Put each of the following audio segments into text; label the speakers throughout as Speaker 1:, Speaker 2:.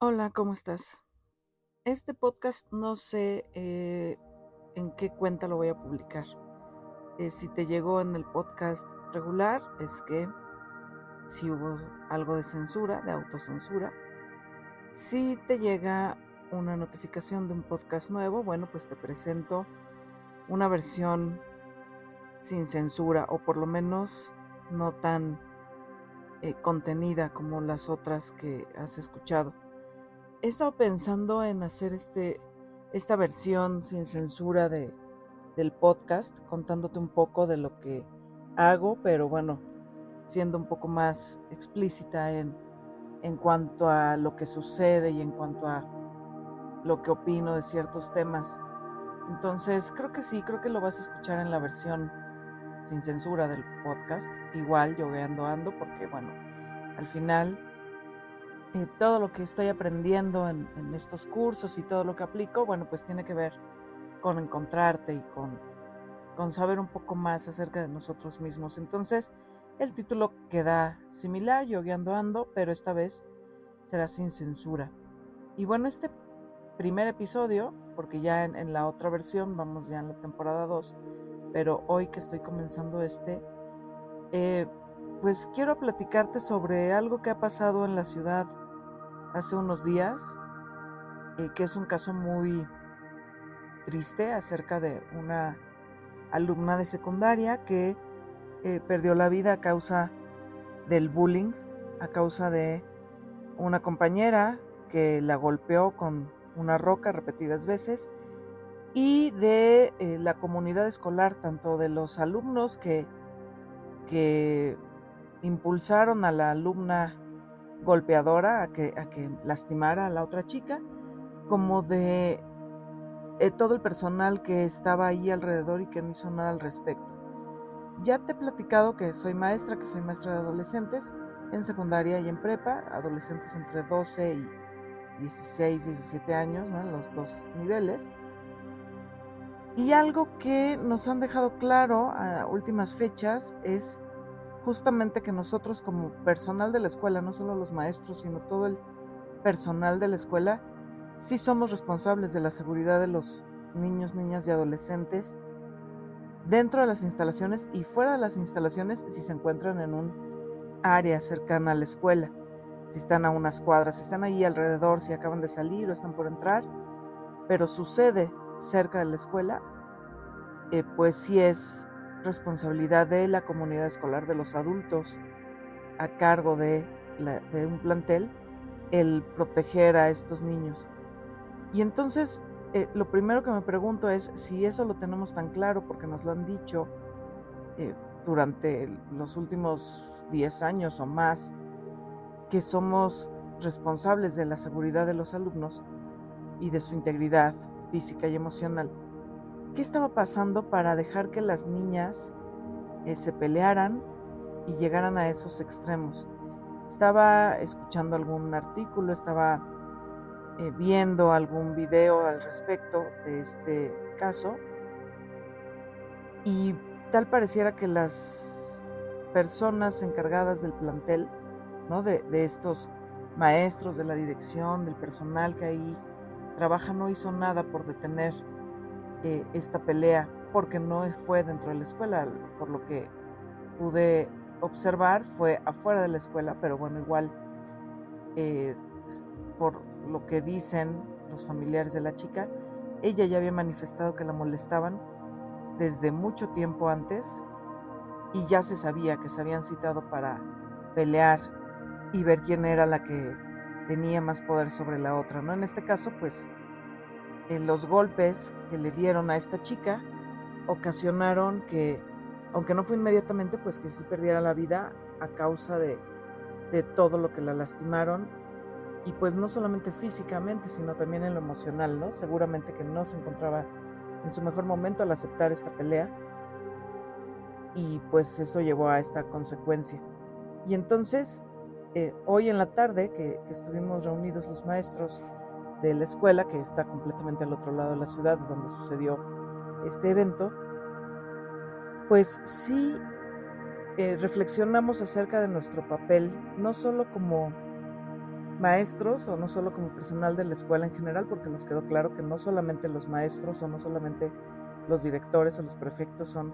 Speaker 1: Hola, ¿cómo estás? Este podcast no sé eh, en qué cuenta lo voy a publicar. Eh, si te llegó en el podcast regular, es que si hubo algo de censura, de autocensura. Si te llega una notificación de un podcast nuevo, bueno, pues te presento una versión sin censura o por lo menos no tan eh, contenida como las otras que has escuchado he estado pensando en hacer este, esta versión sin censura de, del podcast, contándote un poco de lo que hago, pero bueno, siendo un poco más explícita en, en cuanto a lo que sucede y en cuanto a lo que opino de ciertos temas. Entonces, creo que sí, creo que lo vas a escuchar en la versión sin censura del podcast. Igual, yo ando ando, porque bueno, al final eh, todo lo que estoy aprendiendo en, estos cursos y todo lo que aplico, bueno, pues tiene que ver con encontrarte y con, con saber un poco más acerca de nosotros mismos. Entonces, el título queda similar, yo guiando ando, pero esta vez será sin censura. Y bueno, este primer episodio, porque ya en, la otra versión, vamos ya en la temporada 2, pero hoy que estoy comenzando este, eh, pues quiero platicarte sobre algo que ha pasado en la ciudad hace unos días, eh, que es un caso muy triste acerca de una alumna de secundaria que eh, perdió la vida a causa del bullying, a causa de una compañera que la golpeó con una roca repetidas veces y de eh, la comunidad escolar, tanto de los alumnos que, que impulsaron a la alumna golpeadora a que, a que lastimara a la otra chica, como de eh, todo el personal que estaba ahí alrededor y que no hizo nada al respecto. Ya te he platicado que soy maestra, que soy maestra de adolescentes en secundaria y en prepa, adolescentes entre 12 y 16, 17 años, en los dos niveles. Y algo que nos han dejado claro a últimas fechas es justamente que nosotros como personal de la escuela, no solo los maestros, sino todo el personal de la escuela, sí somos responsables de la seguridad de los niños, niñas y adolescentes dentro de las instalaciones y fuera de las instalaciones si se encuentran en un área cercana a la escuela, si están a unas cuadras, si están ahí alrededor, si acaban de salir o están por entrar, pero sucede cerca de la escuela, eh, pues sí es responsabilidad de la comunidad escolar, de los adultos a cargo de, un plantel, el proteger a estos niños. Y entonces, eh, lo primero que me pregunto es si eso lo tenemos tan claro, porque nos lo han dicho eh, durante los últimos 10 años o más, que somos responsables de la seguridad de los alumnos y de su integridad física y emocional. ¿Qué estaba pasando para dejar que las niñas eh, se pelearan y llegaran a esos extremos? Estaba escuchando algún artículo, estaba eh, viendo algún video al respecto de este caso y tal pareciera que las personas encargadas del plantel, ¿no? de, de estos maestros, de la dirección, del personal que ahí trabaja, no hizo nada por detener eh, esta pelea porque no fue dentro de la escuela, por lo que pude observar fue afuera de la escuela, pero bueno, igual eh, por lo que dicen los familiares de la chica, ella ya había manifestado que la molestaban desde mucho tiempo antes y ya se sabía que se habían citado para pelear y ver quién era la que tenía más poder sobre la otra, ¿no? En este caso, pues eh, los golpes que le dieron a esta chica ocasionaron que, aunque no fue inmediatamente, pues que sí perdiera la vida a causa de, de todo lo que la lastimaron y pues no solamente físicamente, sino también en lo emocional, ¿no? Seguramente que no se encontraba en su mejor momento al aceptar esta pelea y pues esto llevó a esta consecuencia. Y entonces, eh, hoy en la tarde que, que estuvimos reunidos los maestros, de la escuela, que está completamente al otro lado de la ciudad donde sucedió este evento, pues sí eh, reflexionamos acerca de nuestro papel, no solo como maestros o no solo como personal de la escuela en general, porque nos quedó claro que no solamente los maestros o no solamente los directores o los prefectos son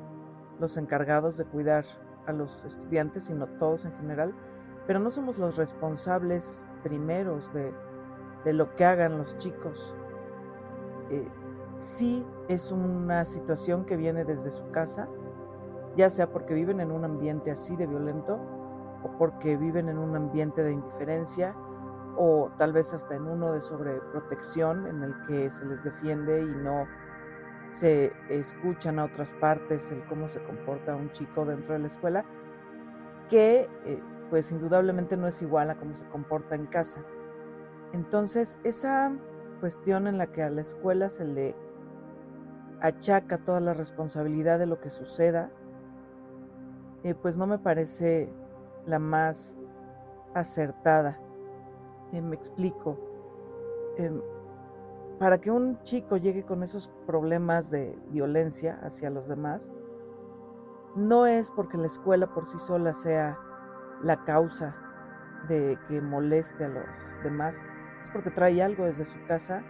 Speaker 1: los encargados de cuidar a los estudiantes, sino todos en general, pero no somos los responsables primeros de, lo que hagan los chicos. Eh, sí es una situación que viene desde su casa, ya sea porque viven en un ambiente así de violento o porque viven en un ambiente de indiferencia o tal vez hasta en uno de sobreprotección en el que se les defiende y no se escuchan a otras partes el cómo se comporta un chico dentro de la escuela, que eh, pues indudablemente no es igual a cómo se comporta en casa. Entonces, esa cuestión en la que a la escuela se le achaca toda la responsabilidad de lo que suceda, eh, pues no me parece la más acertada. Eh, me explico. Em, para que un chico llegue con esos problemas de violencia hacia los demás, no es porque la escuela por sí sola sea la causa de que moleste a los demás, porque trae algo desde su casa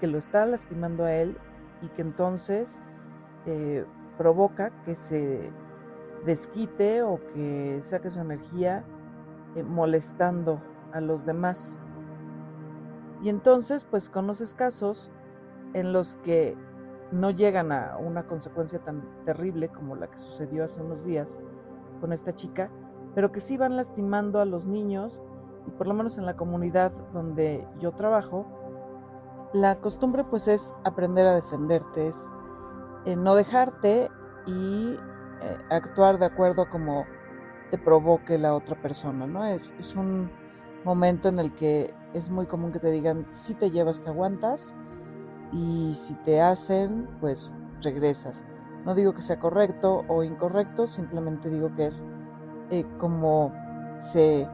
Speaker 1: que lo está lastimando a él y que entonces eh, provoca que se desquite o que saque su energía eh, molestando a los demás. Y entonces, pues conoces casos en los que no llegan a una consecuencia tan terrible como la que sucedió hace unos días con esta chica, pero que sí van lastimando a los niños y por lo menos en la comunidad donde yo trabajo, la costumbre pues es aprender a defenderte, es eh, no dejarte y eh, actuar de acuerdo a como te provoque la otra persona, ¿no? Es, es un momento en el que es muy común que te digan, si te llevas, te aguantas, y si te hacen, pues regresas. No digo que sea correcto o incorrecto, simplemente digo que es eh, como se,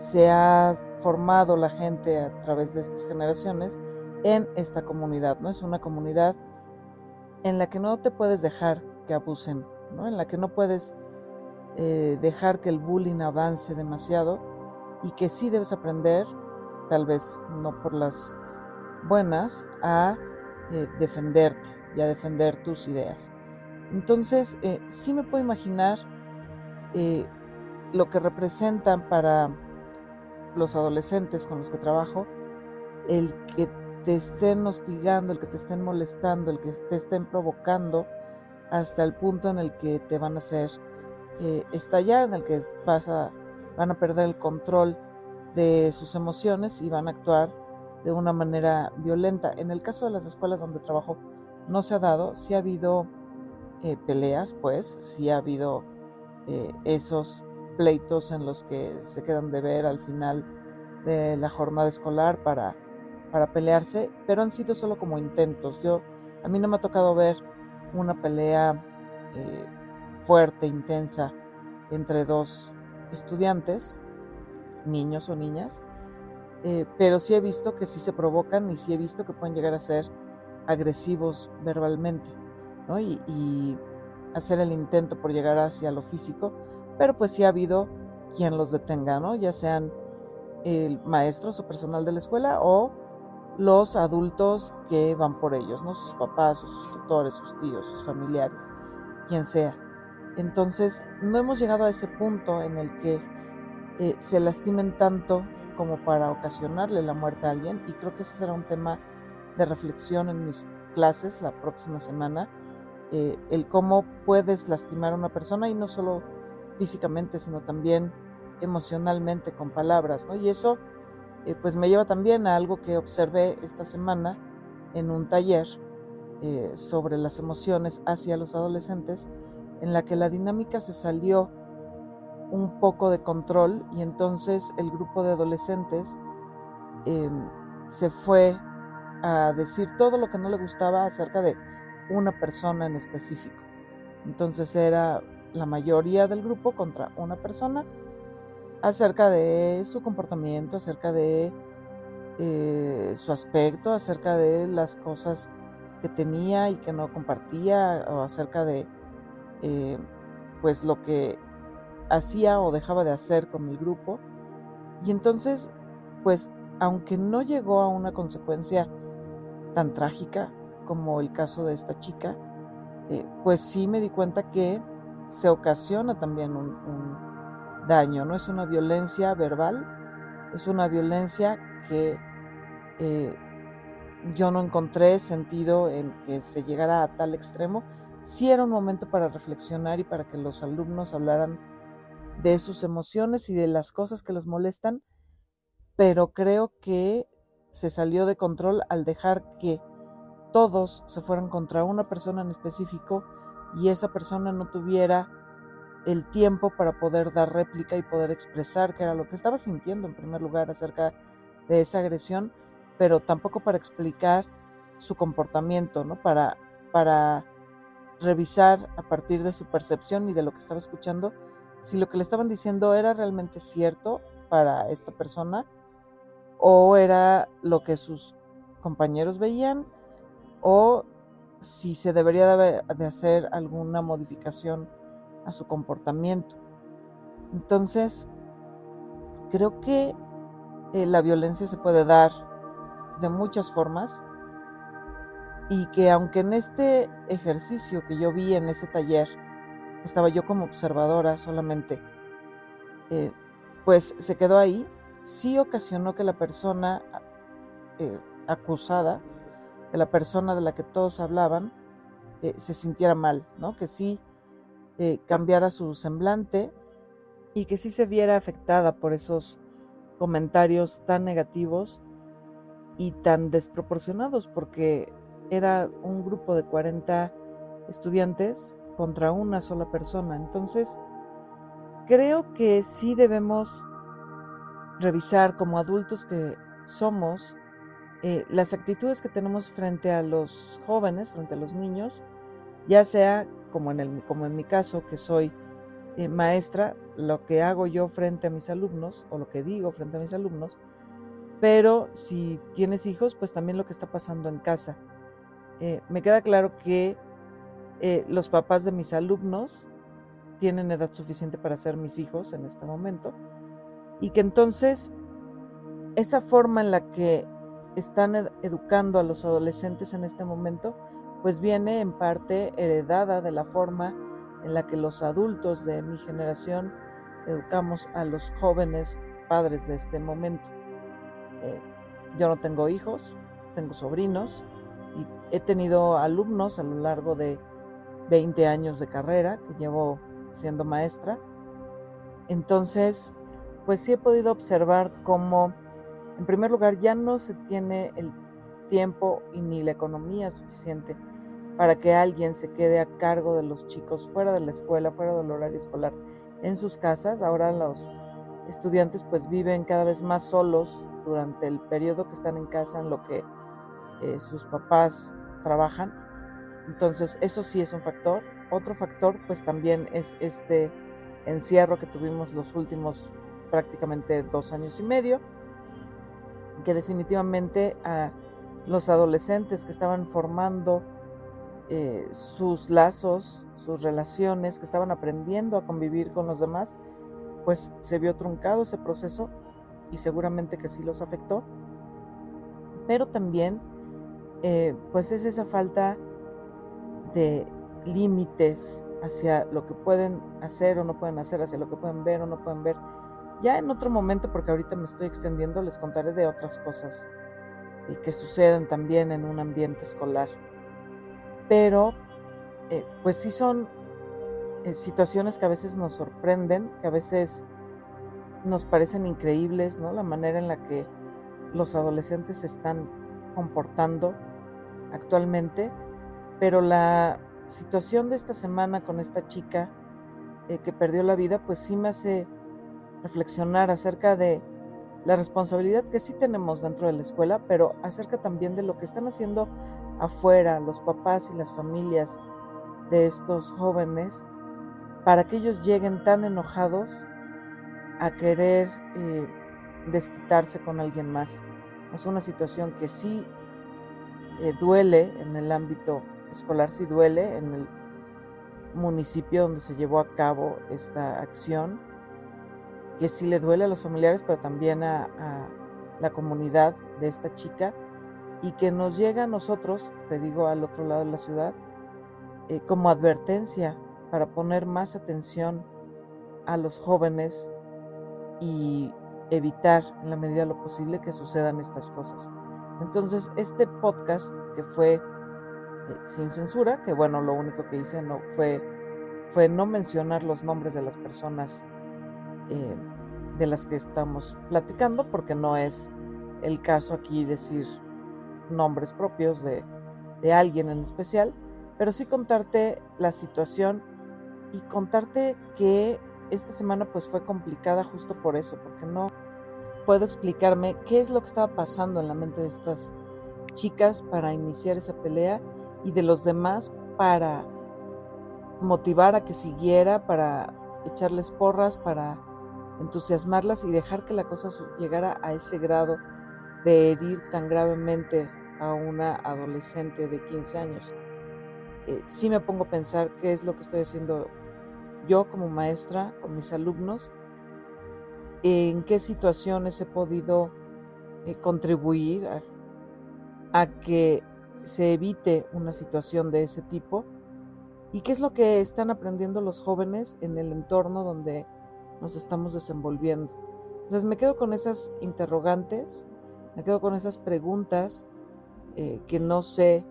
Speaker 1: se ha formado la gente a través de estas generaciones en esta comunidad, ¿no? Es una comunidad en la que no te puedes dejar que abusen, ¿no? En la que no puedes eh, dejar que el bullying avance demasiado y que sí debes aprender, tal vez no por las buenas, a eh, defenderte y a defender tus ideas. Entonces, eh, sí me puedo imaginar lo que representan para los adolescentes con los que trabajo, el que te estén hostigando, el que te estén molestando, el que te estén provocando hasta el punto en el que te van a hacer estallar, en el que vas van a perder el control de sus emociones y van a actuar de una manera violenta. En el caso de las escuelas donde trabajo no se ha dado, sí ha habido eh, peleas, pues, sí ha habido eh, esos pleitos en los que se quedan de ver al final de la jornada escolar para, para pelearse, pero han sido solo como intentos. Yo, a mí no me ha tocado ver una pelea eh, fuerte, intensa, entre dos estudiantes, niños o niñas, eh, pero sí he visto que sí se provocan y sí he visto que pueden llegar a ser agresivos verbalmente, ¿no? Y, hacer el intento por llegar hacia lo físico, pero pues sí ha habido quien los detenga, ¿no? Ya sean el maestros o personal de la escuela o los adultos que van por ellos, ¿no? Sus papás sus tutores, sus tíos, sus familiares, quien sea. Entonces, no hemos llegado a ese punto en el que eh, se lastimen tanto como para ocasionarle la muerte a alguien y creo que ese será un tema de reflexión en mis clases la próxima semana, eh, el cómo puedes lastimar a una persona y no solo físicamente, sino también emocionalmente con palabras, ¿no? Y eso eh, pues me lleva también a algo que observé esta semana en un taller sobre las emociones hacia los adolescentes en la que la dinámica se salió un poco de control y entonces el grupo de adolescentes em, se fue a decir todo lo que no le gustaba acerca de una persona en específico. Entonces era la mayoría del grupo contra una persona acerca de su comportamiento, acerca de eh, su aspecto, acerca de las cosas que tenía y que no compartía, o acerca de eh, pues lo que hacía o dejaba de hacer con el grupo. Y entonces pues aunque no llegó a una consecuencia tan trágica como el caso de esta chica, eh, pues sí me di cuenta que se ocasiona también un, daño, no es una violencia verbal, es una violencia que eh, yo no encontré sentido en que se llegara a tal extremo. Sí era un momento para reflexionar y para que los alumnos hablaran de sus emociones y de las cosas que los molestan, pero creo que se salió de control al dejar que todos se fueran contra una persona en específico y esa persona no tuviera el tiempo para poder dar réplica y poder expresar qué era lo que estaba sintiendo en primer lugar acerca de esa agresión, pero tampoco para explicar su comportamiento, ¿no? Para, para revisar a partir de su percepción y de lo que estaba escuchando si lo que le estaban diciendo era realmente cierto para esta persona o era lo que sus compañeros veían o si se debería de, hacer alguna modificación a su comportamiento. Entonces, creo que eh, la violencia se puede dar de muchas formas y que aunque en este ejercicio que yo vi en ese taller, estaba yo como observadora solamente, eh, pues se quedó ahí, sí ocasionó que la persona eh, acusada, que la persona de la que todos hablaban, eh, se sintiera mal, ¿no? Que sí cambiara su semblante y que sí se viera afectada por esos comentarios tan negativos y tan desproporcionados, porque era un grupo de 40 estudiantes contra una sola persona. Entonces, creo que sí debemos revisar como adultos que somos eh, las actitudes que tenemos frente a los jóvenes, frente a los niños, ya sea como en, mi caso, que soy eh, maestra, lo que hago yo frente a mis alumnos o lo que digo frente a mis alumnos, pero si tienes hijos, pues también lo que está pasando en casa. Eh, me queda claro que los papás de mis alumnos tienen edad suficiente para ser mis hijos en este momento y que entonces esa forma en la que están educando a los adolescentes en este momento pues viene en parte heredada de la forma en la que los adultos de mi generación educamos a los jóvenes padres de este momento. Eh, yo no tengo hijos, tengo sobrinos y he tenido alumnos a lo largo de 20 años de carrera que llevo siendo maestra. Entonces, pues sí he podido observar cómo, en primer lugar, ya no se tiene el tiempo y ni la economía suficiente para que alguien se quede a cargo de los chicos fuera de la escuela, fuera del horario escolar, en sus casas. Ahora los estudiantes pues viven cada vez más solos durante el periodo que están en casa en lo que eh, sus papás trabajan entonces, eso sí es un factor. Otro factor, pues también es este encierro que tuvimos los últimos prácticamente dos años y medio, que definitivamente a los adolescentes que estaban formando eh, sus lazos, sus relaciones, que estaban aprendiendo a convivir con los demás, pues se vio truncado ese proceso y seguramente que sí los afectó. Pero también, eh, pues es esa falta de límites hacia lo que pueden hacer o no pueden hacer, hacia lo que pueden ver o no pueden ver. Ya en otro momento, porque ahorita me estoy extendiendo, les contaré de otras cosas y que suceden también en un ambiente escolar. Pero, eh, pues sí son eh, situaciones que a veces nos sorprenden, que a veces nos parecen increíbles, ¿no? La manera en la que los adolescentes se están comportando actualmente pero la situación de esta semana con esta chica eh, que perdió la vida, pues sí me hace reflexionar acerca de la responsabilidad que sí tenemos dentro de la escuela, pero acerca también de lo que están haciendo afuera los papás y las familias de estos jóvenes para que ellos lleguen tan enojados a querer eh, desquitarse con alguien más. Es una situación que sí eh, duele en el ámbito escolar si duele en el municipio donde se llevó a cabo esta acción, que sí le duele a los familiares, pero también a, la comunidad de esta chica y que nos llega a nosotros, te digo al otro lado de la ciudad, eh, como advertencia para poner más atención a los jóvenes y evitar en la medida de lo posible que sucedan estas cosas. Entonces, este podcast que fue eh, sin censura, que bueno, lo único que hice no fue, fue no mencionar los nombres de las personas eh, de las que estamos platicando, porque no es el caso aquí decir nombres propios de, de alguien en especial, pero sí contarte la situación y contarte que esta semana pues fue complicada justo por eso, porque no puedo explicarme qué es lo que estaba pasando en la mente de estas chicas para iniciar esa pelea y de los demás para motivar a que siguiera, para echarles porras, para entusiasmarlas y dejar que la cosa llegara a ese grado de herir tan gravemente a una adolescente de 15 años. Eh, sí me pongo a pensar qué es lo que estoy haciendo yo como maestra con mis alumnos, en qué situaciones he podido eh, contribuir a, que se evite una situación de ese tipo y qué es lo que están aprendiendo los jóvenes en el entorno donde nos estamos desenvolviendo. Entonces me quedo con esas interrogantes, me quedo con esas preguntas eh, que no sé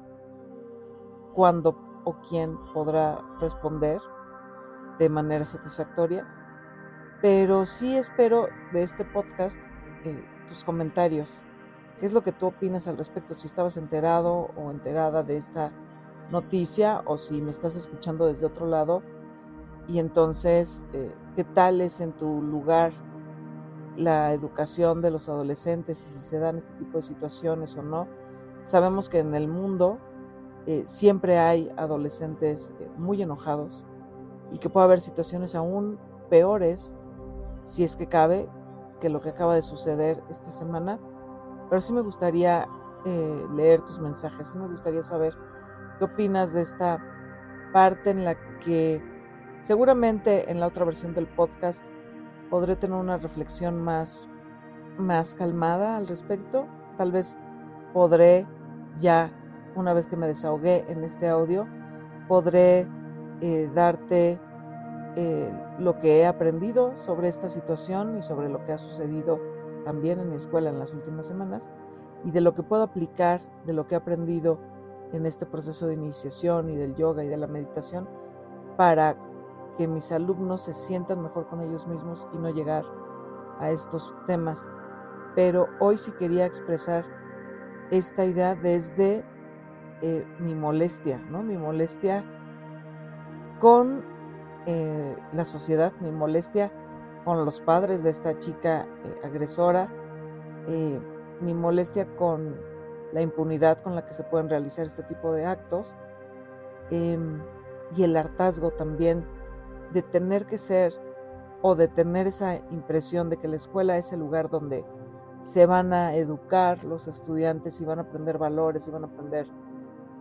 Speaker 1: cuándo o quién podrá responder de manera satisfactoria, pero sí espero de este podcast eh, tus comentarios. ¿Qué es lo que tú opinas al respecto? Si estabas enterado o enterada de esta noticia o si me estás escuchando desde otro lado. Y entonces, eh, ¿qué tal es en tu lugar la educación de los adolescentes y si se dan este tipo de situaciones o no? Sabemos que en el mundo eh, siempre hay adolescentes muy enojados y que puede haber situaciones aún peores, si es que cabe, que lo que acaba de suceder esta semana. Pero sí me gustaría eh, leer tus mensajes, sí me gustaría saber qué opinas de esta parte en la que seguramente en la otra versión del podcast podré tener una reflexión más, más calmada al respecto. Tal vez podré ya, una vez que me desahogué en este audio, podré eh, darte eh, lo que he aprendido sobre esta situación y sobre lo que ha sucedido también en mi escuela en las últimas semanas y de lo que puedo aplicar, de lo que he aprendido en este proceso de iniciación y del yoga y de la meditación para que mis alumnos se sientan mejor con ellos mismos y no llegar a estos temas. Pero hoy sí quería expresar esta idea desde eh, mi molestia, ¿no? Mi molestia con eh, la sociedad, mi molestia con los padres de esta chica eh, agresora, mi molestia con la impunidad con la que se pueden realizar este tipo de actos em, y el hartazgo también de tener que ser o de tener esa impresión de que la escuela es el lugar donde se van a educar los estudiantes y van a aprender valores y van a aprender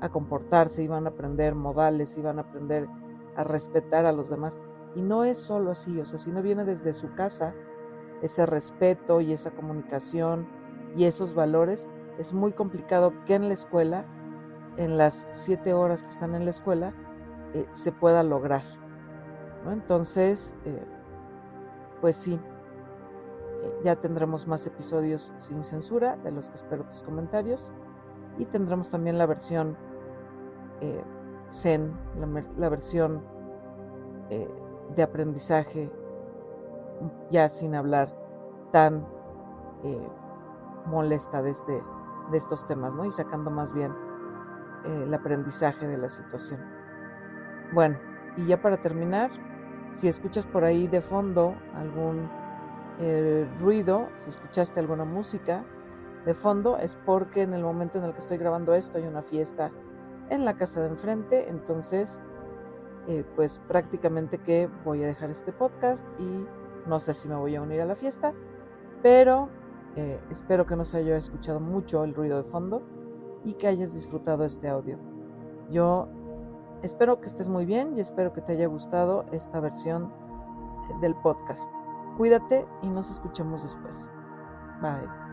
Speaker 1: a comportarse y van a aprender modales y van a aprender a respetar a los demás. Y no es solo así, o sea, si no viene desde su casa, ese respeto y esa comunicación y esos valores, es muy complicado que en la escuela, en las siete horas que están en la escuela, eh, se pueda lograr. Entonces, eh, pues sí, eh, ya tendremos más episodios sin censura, de los que espero tus comentarios, y tendremos también la versión Zen, la, versión eh, de aprendizaje, ya sin hablar tan eh, molesta de, este, de estos temas, ¿no? Y sacando más bien eh, el aprendizaje de la situación. Bueno, y ya para terminar, si escuchas por ahí de fondo algún ruido, si escuchaste alguna música de fondo, es porque en el momento en el que estoy grabando esto hay una fiesta en la casa de enfrente. Entonces, eh, pues prácticamente que voy a dejar este podcast y no sé si me voy a unir a la fiesta, pero eh, espero que no se haya escuchado mucho el ruido de fondo y que hayas disfrutado este audio. Yo espero que estés muy bien y espero que te haya gustado esta versión del podcast. Cuídate y nos escuchemos después. Bye.